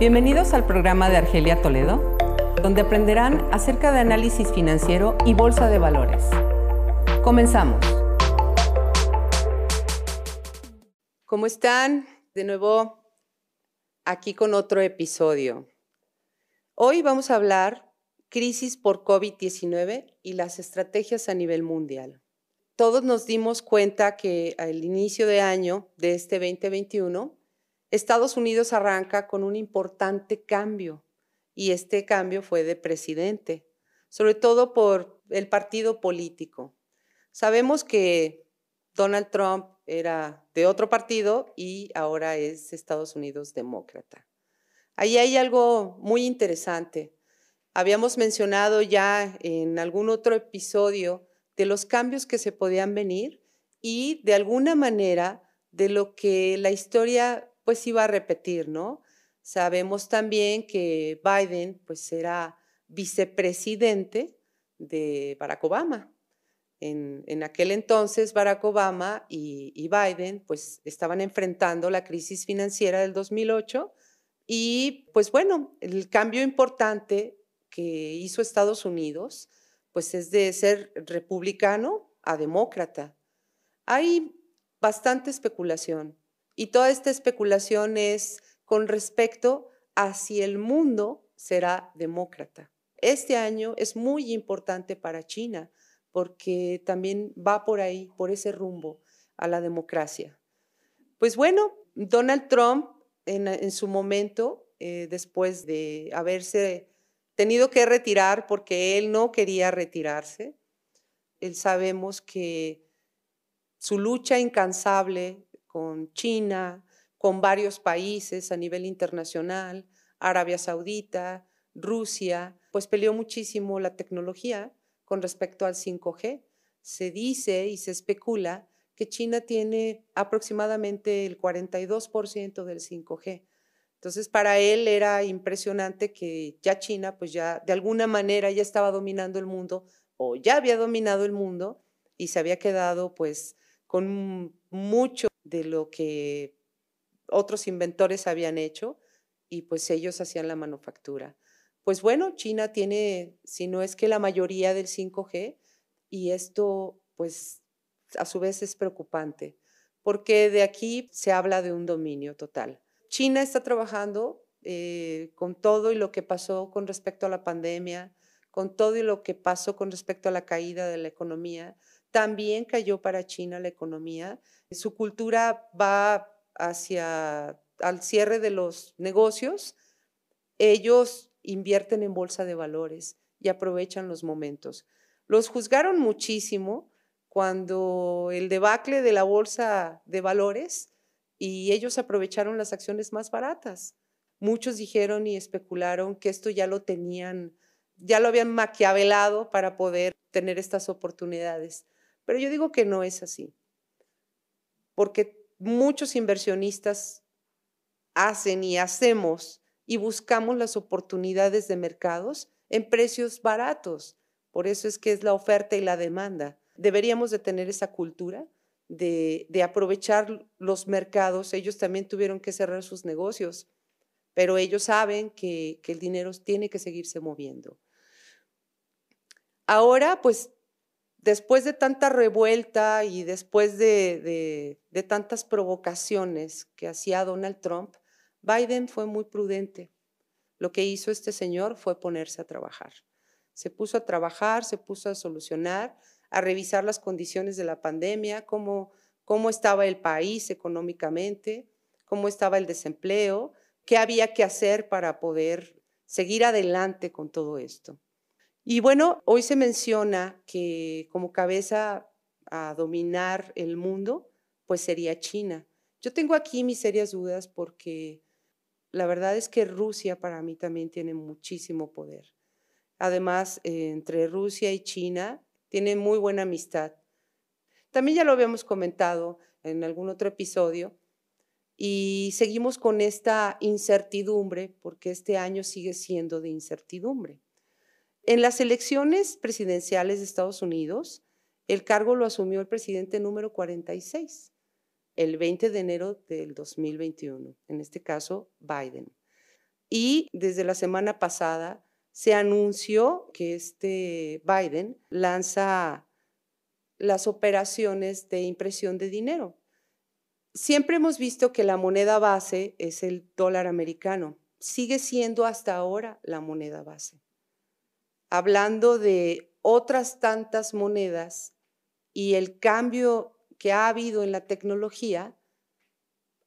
Bienvenidos al programa de Argelia Toledo, donde aprenderán acerca de análisis financiero y bolsa de valores. Comenzamos. ¿Cómo están? De nuevo aquí con otro episodio. Hoy vamos a hablar crisis por COVID-19 y las estrategias a nivel mundial. Todos nos dimos cuenta que al inicio de año de este 2021 Estados Unidos arranca con un importante cambio y este cambio fue de presidente, sobre todo por el partido político. Sabemos que Donald Trump era de otro partido y ahora es Estados Unidos demócrata. Ahí hay algo muy interesante. Habíamos mencionado ya en algún otro episodio de los cambios que se podían venir y de alguna manera de lo que la historia pues iba a repetir, ¿no? Sabemos también que Biden pues era vicepresidente de Barack Obama. En, aquel entonces Barack Obama y, y, Biden pues estaban enfrentando la crisis financiera del 2008 y pues bueno, el cambio importante que hizo Estados Unidos pues es de ser republicano a demócrata. Hay bastante especulación y toda esta especulación es con respecto a si el mundo será demócrata. Este año es muy importante para China porque también va por ahí, por ese rumbo a la democracia. Pues bueno, Donald Trump en, su momento, eh, después de haberse tenido que retirar porque él no quería retirarse, él sabemos que su lucha incansable con China, con varios países a nivel internacional, Arabia Saudita, Rusia, pues peleó muchísimo la tecnología con respecto al 5G. Se dice y se especula que China tiene aproximadamente el 42% del 5G. Entonces, para él era impresionante que ya China, pues ya de alguna manera ya estaba dominando el mundo o ya había dominado el mundo y se había quedado pues con mucho de lo que otros inventores habían hecho y pues ellos hacían la manufactura. Pues bueno, China tiene, si no es que la mayoría del 5G, y esto pues a su vez es preocupante, porque de aquí se habla de un dominio total. China está trabajando eh, con todo y lo que pasó con respecto a la pandemia, con todo y lo que pasó con respecto a la caída de la economía, también cayó para China la economía. Su cultura va hacia al cierre de los negocios. Ellos invierten en bolsa de valores y aprovechan los momentos. Los juzgaron muchísimo cuando el debacle de la bolsa de valores y ellos aprovecharon las acciones más baratas. Muchos dijeron y especularon que esto ya lo tenían, ya lo habían maquiavelado para poder tener estas oportunidades. Pero yo digo que no es así, porque muchos inversionistas hacen y hacemos y buscamos las oportunidades de mercados en precios baratos. Por eso es que es la oferta y la demanda. Deberíamos de tener esa cultura de, aprovechar los mercados. Ellos también tuvieron que cerrar sus negocios, pero ellos saben que, el dinero tiene que seguirse moviendo. Ahora, pues después de tanta revuelta y después de, tantas provocaciones que hacía Donald Trump, Biden fue muy prudente. Lo que hizo este señor fue ponerse a trabajar. Se puso a trabajar, se puso a solucionar, a revisar las condiciones de la pandemia, cómo, estaba el país económicamente, cómo estaba el desempleo, qué había que hacer para poder seguir adelante con todo esto. Y bueno, hoy se menciona que como cabeza a dominar el mundo, pues sería China. Yo tengo aquí mis serias dudas porque la verdad es que Rusia para mí también tiene muchísimo poder. Además, entre Rusia y China tienen muy buena amistad. También ya lo habíamos comentado en algún otro episodio y seguimos con esta incertidumbre porque este año sigue siendo de incertidumbre. En las elecciones presidenciales de Estados Unidos, el cargo lo asumió el presidente número 46, el 20 de enero del 2021, en este caso Biden. Y desde la semana pasada se anunció que este Biden lanza las operaciones de impresión de dinero. Siempre hemos visto que la moneda base es el dólar americano. Sigue siendo hasta ahora la moneda base. Hablando de otras tantas monedas y el cambio que ha habido en la tecnología,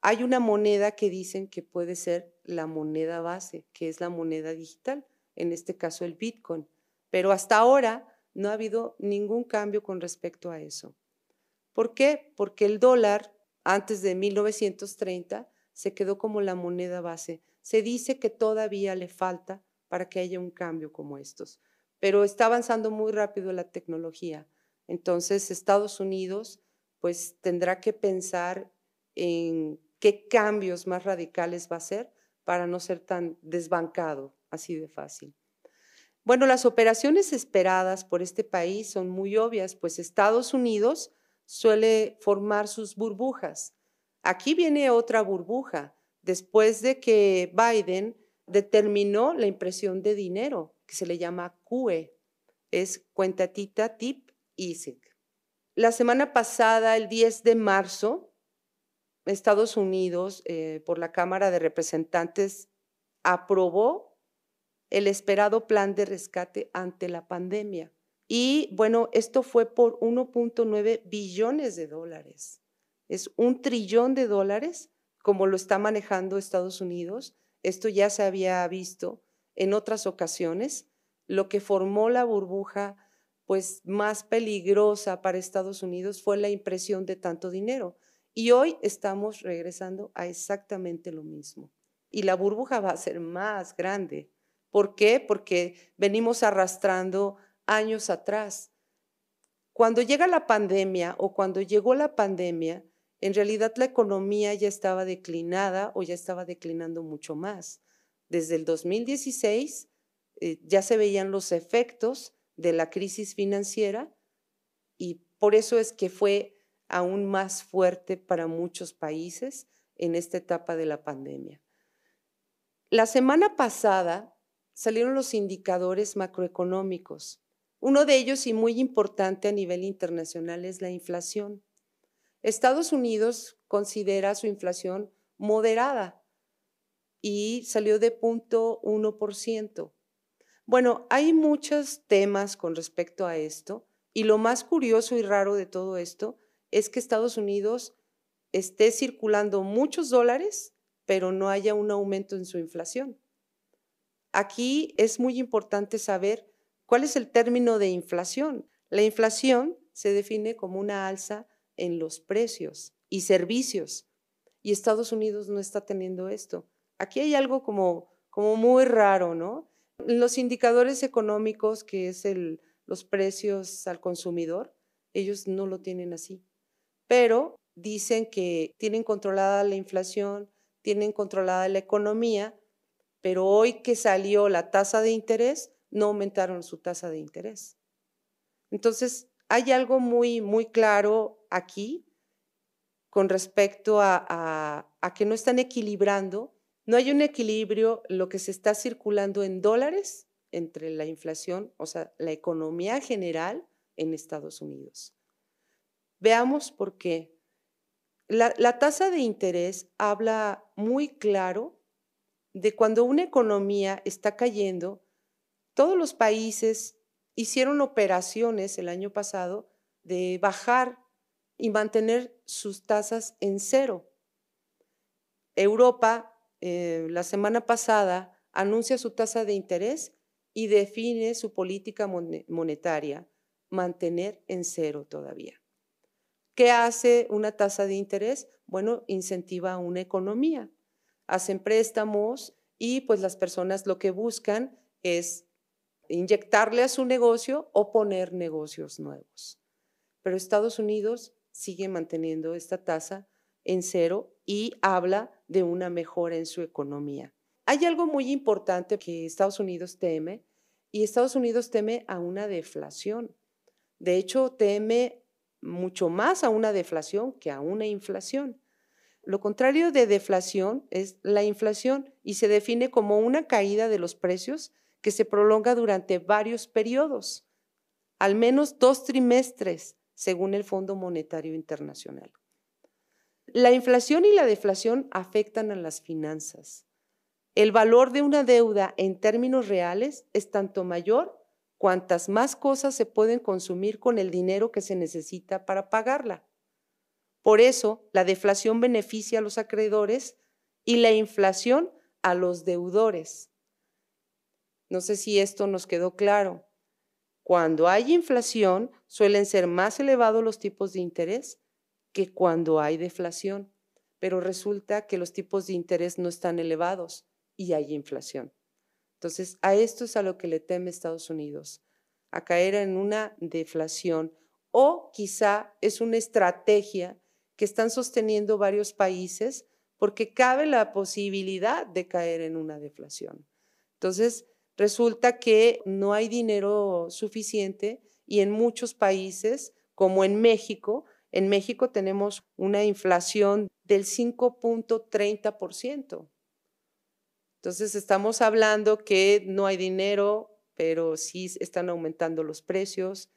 hay una moneda que dicen que puede ser la moneda base, que es la moneda digital, en este caso el Bitcoin. Pero hasta ahora no ha habido ningún cambio con respecto a eso. ¿Por qué? Porque el dólar antes de 1930 se quedó como la moneda base. Se dice que todavía le falta para que haya un cambio como estos, pero está avanzando muy rápido la tecnología. Entonces Estados Unidos pues tendrá que pensar en qué cambios más radicales va a hacer para no ser tan desbancado, así de fácil. Bueno, las operaciones esperadas por este país son muy obvias, pues Estados Unidos suele formar sus burbujas. Aquí viene otra burbuja, después de que Biden determinó la impresión de dinero, que se le llama QE, es cuentatita tip easy. La semana pasada, el 10 de marzo, Estados Unidos, eh, por la Cámara de Representantes, aprobó el esperado plan de rescate ante la pandemia. Y bueno, esto fue por 1.9 billones de dólares. Es un trillón de dólares, como lo está manejando Estados Unidos. Esto ya se había visto en otras ocasiones, lo que formó la burbuja pues más peligrosa para Estados Unidos fue la impresión de tanto dinero. Y hoy estamos regresando a exactamente lo mismo. Y la burbuja va a ser más grande. ¿Por qué? Porque venimos arrastrando años atrás. Cuando llega la pandemia o cuando llegó la pandemia, en realidad la economía ya estaba declinada o ya estaba declinando mucho más. Desde el 2016 eh, ya se veían los efectos de la crisis financiera y por eso es que fue aún más fuerte para muchos países en esta etapa de la pandemia. La semana pasada salieron los indicadores macroeconómicos. Uno de ellos y muy importante a nivel internacional es la inflación. Estados Unidos considera su inflación moderada y salió de punto 1%. Bueno, hay muchos temas con respecto a esto y lo más curioso y raro de todo esto es que Estados Unidos esté circulando muchos dólares, pero no haya un aumento en su inflación. Aquí es muy importante saber cuál es el término de inflación. La inflación se define como una alza en los precios y servicios. Y Estados Unidos no está teniendo esto. Aquí hay algo como, como muy raro, ¿no? Los indicadores económicos, que es el, los precios al consumidor, ellos no lo tienen así. Pero dicen que tienen controlada la inflación, tienen controlada la economía, pero hoy que salió la tasa de interés, no aumentaron su tasa de interés. Entonces, hay algo muy, muy claro aquí con respecto a, a, que no están equilibrando, no hay un equilibrio lo que se está circulando en dólares entre la inflación, o sea, la economía general en Estados Unidos. Veamos por qué. La, la tasa de interés habla muy claro de cuando una economía está cayendo, todos los países hicieron operaciones el año pasado de bajar y mantener sus tasas en cero. Europa, eh, la semana pasada, anuncia su tasa de interés y define su política monetaria, mantener en cero todavía. ¿Qué hace una tasa de interés? Bueno, incentiva a una economía. Hacen préstamos y pues las personas lo que buscan es inyectarle a su negocio o poner negocios nuevos. Pero Estados Unidos sigue manteniendo esta tasa en cero y habla de una mejora en su economía. Hay algo muy importante que Estados Unidos teme y Estados Unidos teme a una deflación. De hecho, teme mucho más a una deflación que a una inflación. Lo contrario de deflación es la inflación y se define como una caída de los precios que se prolonga durante varios periodos, al menos dos trimestres, según el Fondo Monetario Internacional. La inflación y la deflación afectan a las finanzas. El valor de una deuda en términos reales es tanto mayor cuantas más cosas se pueden consumir con el dinero que se necesita para pagarla. Por eso, la deflación beneficia a los acreedores y la inflación a los deudores. No sé si esto nos quedó claro. Cuando hay inflación, suelen ser más elevados los tipos de interés que cuando hay deflación, pero resulta que los tipos de interés no están elevados y hay inflación. Entonces, a esto es a lo que le teme Estados Unidos, a caer en una deflación o quizá es una estrategia que están sosteniendo varios países porque cabe la posibilidad de caer en una deflación. Entonces, resulta que no hay dinero suficiente y en muchos países, como en México, en México tenemos una inflación del 5.30%. Entonces estamos hablando que no hay dinero, pero sí están aumentando los precios,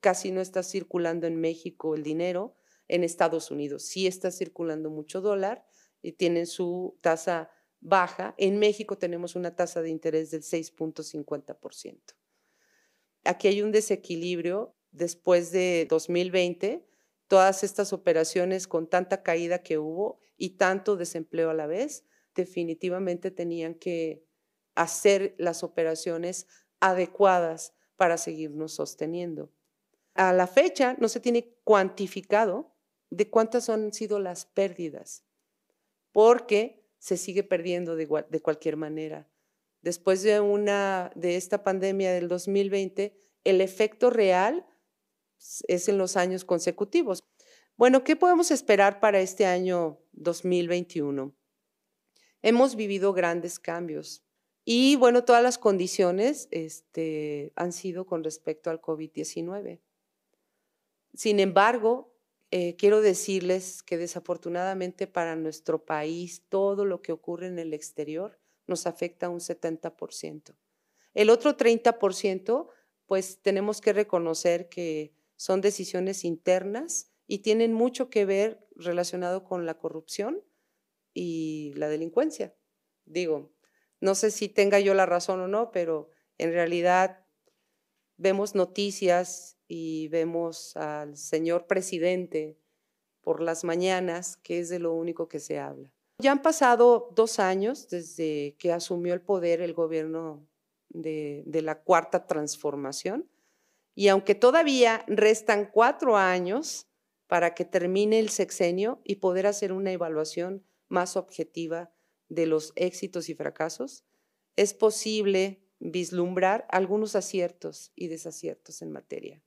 casi no está circulando en México el dinero, en Estados Unidos sí está circulando mucho dólar y tienen su tasa baja. En México tenemos una tasa de interés del 6.50%. Aquí hay un desequilibrio después de 2020, todas estas operaciones con tanta caída que hubo y tanto desempleo a la vez, definitivamente tenían que hacer las operaciones adecuadas para seguirnos sosteniendo. A la fecha no se tiene cuantificado de cuántas han sido las pérdidas, porque se sigue perdiendo de, cualquier manera. Después de, una, de esta pandemia del 2020, el efecto real es en los años consecutivos. Bueno, ¿qué podemos esperar para este año 2021? Hemos vivido grandes cambios y bueno, todas las condiciones este, han sido con respecto al COVID-19. Sin embargo, eh, quiero decirles que desafortunadamente para nuestro país todo lo que ocurre en el exterior nos afecta un 70%. El otro 30%, pues tenemos que reconocer que son decisiones internas y tienen mucho que ver relacionado con la corrupción y la delincuencia. Digo, no sé si tenga yo la razón o no, pero en realidad vemos noticias y vemos al señor presidente por las mañanas, que es de lo único que se habla. Ya han pasado dos años desde que asumió el poder el gobierno de, de la cuarta transformación y aunque todavía restan cuatro años para que termine el sexenio y poder hacer una evaluación más objetiva de los éxitos y fracasos, es posible vislumbrar algunos aciertos y desaciertos en materia.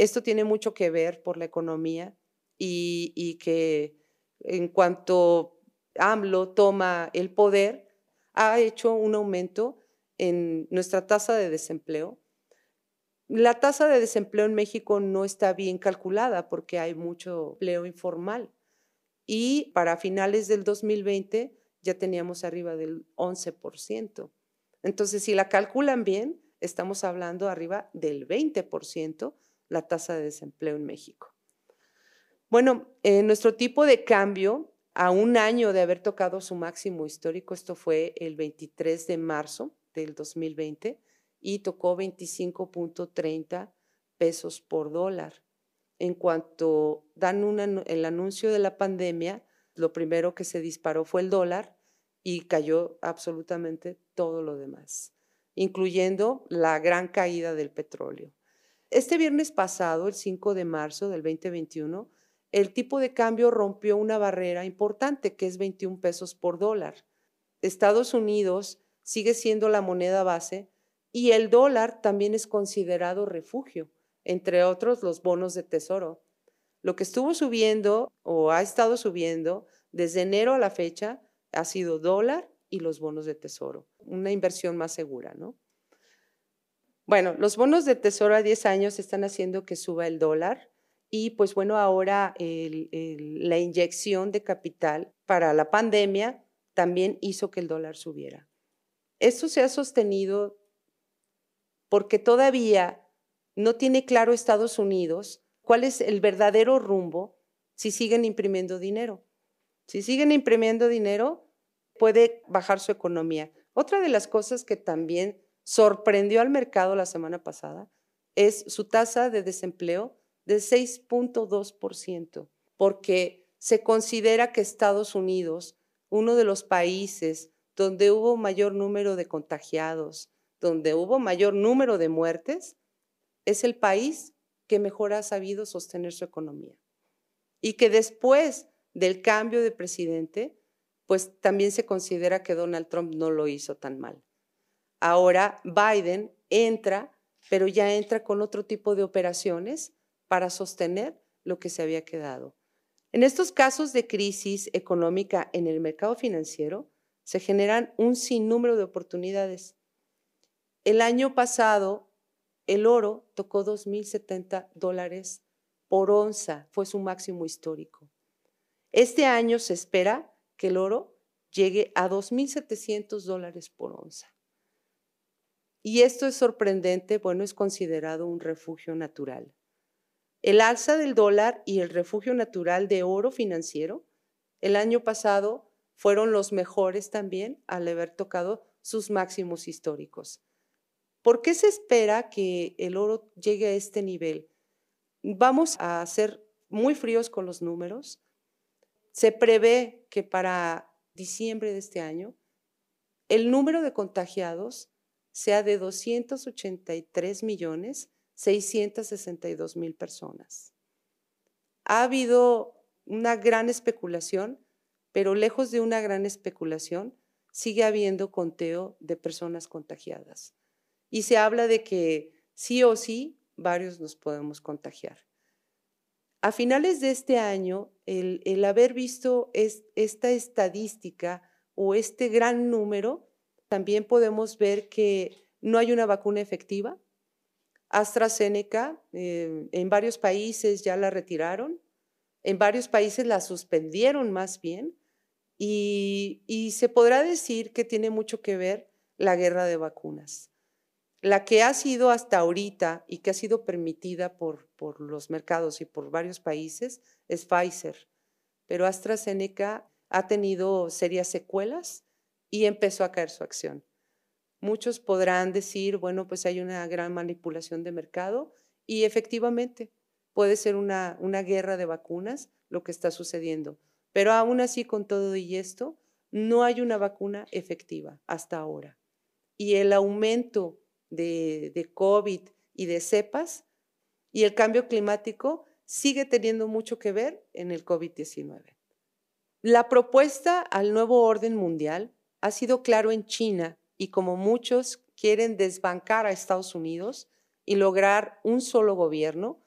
Esto tiene mucho que ver por la economía y, que en cuanto AMLO toma el poder, ha hecho un aumento en nuestra tasa de desempleo. La tasa de desempleo en México no está bien calculada porque hay mucho empleo informal y para finales del 2020 ya teníamos arriba del 11%. Entonces, si la calculan bien, estamos hablando arriba del 20% la tasa de desempleo en México. Bueno, en nuestro tipo de cambio, a un año de haber tocado su máximo histórico, esto fue el 23 de marzo del 2020, y tocó 25.30 pesos por dólar. En cuanto dan el anuncio de la pandemia, lo primero que se disparó fue el dólar y cayó absolutamente todo lo demás, incluyendo la gran caída del petróleo. Este viernes pasado, el 5 de marzo del 2021, el tipo de cambio rompió una barrera importante que es 21 pesos por dólar. Estados Unidos sigue siendo la moneda base y el dólar también es considerado refugio, entre otros los bonos de tesoro. Lo que estuvo subiendo o ha estado subiendo desde enero a la fecha ha sido dólar y los bonos de tesoro, una inversión más segura, ¿no? Bueno, los bonos de tesoro a 10 años están haciendo que suba el dólar y pues bueno, ahora la inyección de capital para la pandemia también hizo que el dólar subiera. Esto se ha sostenido porque todavía no tiene claro Estados Unidos cuál es el verdadero rumbo si siguen imprimiendo dinero. Si siguen imprimiendo dinero, puede bajar su economía. Otra de las cosas que también sorprendió al mercado la semana pasada es su tasa de desempleo de 6.2%, porque se considera que Estados Unidos, uno de los países donde hubo mayor número de contagiados, donde hubo mayor número de muertes, es el país que mejor ha sabido sostener su economía. Y que después del cambio de presidente, pues también se considera que Donald Trump no lo hizo tan mal. Ahora Biden entra, pero ya entra con otro tipo de operaciones para sostener lo que se había quedado. En estos casos de crisis económica en el mercado financiero, se generan un sinnúmero de oportunidades. El año pasado, el oro tocó 2.070 dólares por onza, fue su máximo histórico. Este año se espera que el oro llegue a 2.700 dólares por onza. Y esto es sorprendente, bueno, es considerado un refugio natural. El alza del dólar y el refugio natural de oro financiero el año pasado fueron los mejores también al haber tocado sus máximos históricos. ¿Por qué se espera que el oro llegue a este nivel? Vamos a ser muy fríos con los números. Se prevé que para diciembre de este año el número de contagiados sea de 283 millones 662 mil personas. Ha habido una gran especulación, pero lejos de una gran especulación, sigue habiendo conteo de personas contagiadas. Y se habla de que sí o sí varios nos podemos contagiar. A finales de este año, el, haber visto esta estadística o este gran número, también podemos ver que no hay una vacuna efectiva, AstraZeneca eh, en varios países ya la retiraron, en varios países la suspendieron más bien, y, y, se podrá decir que tiene mucho que ver la guerra de vacunas. La que ha sido hasta ahorita y que ha sido permitida por, por los mercados y por varios países es Pfizer, pero AstraZeneca ha tenido serias secuelas y empezó a caer su acción. Muchos podrán decir, bueno, pues hay una gran manipulación de mercado y efectivamente puede ser una, una guerra de vacunas lo que está sucediendo. Pero aún así, con todo y esto, no hay una vacuna efectiva hasta ahora. Y el aumento de, de COVID y de cepas y el cambio climático sigue teniendo mucho que ver en el COVID-19. La propuesta al nuevo orden mundial ha sido claro en China y como muchos quieren desbancar a Estados Unidos y lograr un solo gobierno,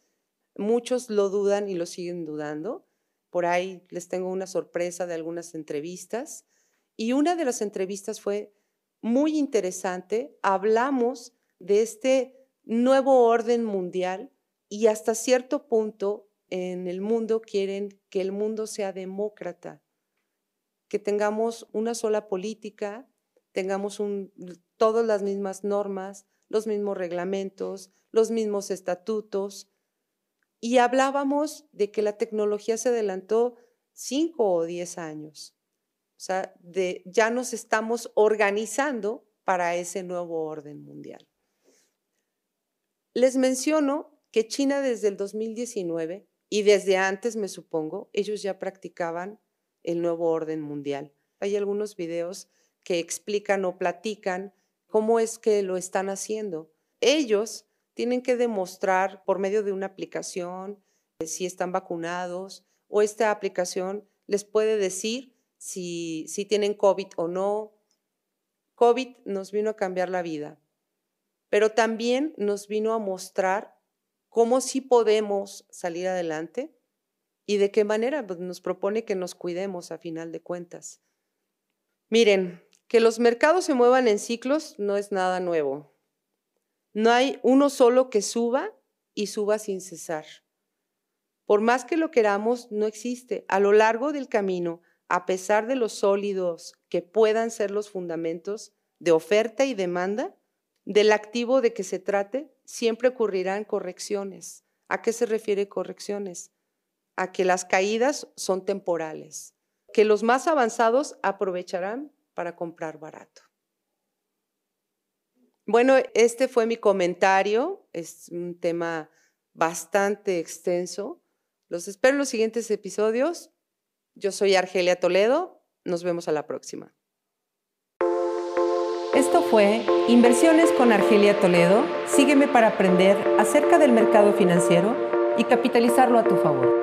muchos lo dudan y lo siguen dudando. Por ahí les tengo una sorpresa de algunas entrevistas. Y una de las entrevistas fue muy interesante. Hablamos de este nuevo orden mundial y hasta cierto punto en el mundo quieren que el mundo sea demócrata, que tengamos una sola política, tengamos todas las mismas normas, los mismos reglamentos, los mismos estatutos. Y hablábamos de que la tecnología se adelantó cinco o diez años. O sea, de, ya nos estamos organizando para ese nuevo orden mundial. Les menciono que China desde el 2019 y desde antes, me supongo, ellos ya practicaban el nuevo orden mundial. Hay algunos videos que explican o platican cómo es que lo están haciendo. Ellos tienen que demostrar por medio de una aplicación eh, si están vacunados o esta aplicación les puede decir si, si tienen COVID o no. COVID nos vino a cambiar la vida, pero también nos vino a mostrar cómo sí podemos salir adelante y de qué manera pues, nos propone que nos cuidemos a final de cuentas. Miren, que los mercados se muevan en ciclos no es nada nuevo. No hay uno solo que suba y suba sin cesar. Por más que lo queramos, no existe. A lo largo del camino a pesar de los sólidos que puedan ser los fundamentos de oferta y demanda, del activo de que se trate, siempre ocurrirán correcciones. ¿A qué se refiere correcciones? A que las caídas son temporales, que los más avanzados aprovecharán para comprar barato. Bueno, este fue mi comentario, es un tema bastante extenso. Los espero en los siguientes episodios. Yo soy Argelia Toledo, nos vemos a la próxima. Esto fue Inversiones con Argelia Toledo. Sígueme para aprender acerca del mercado financiero y capitalizarlo a tu favor.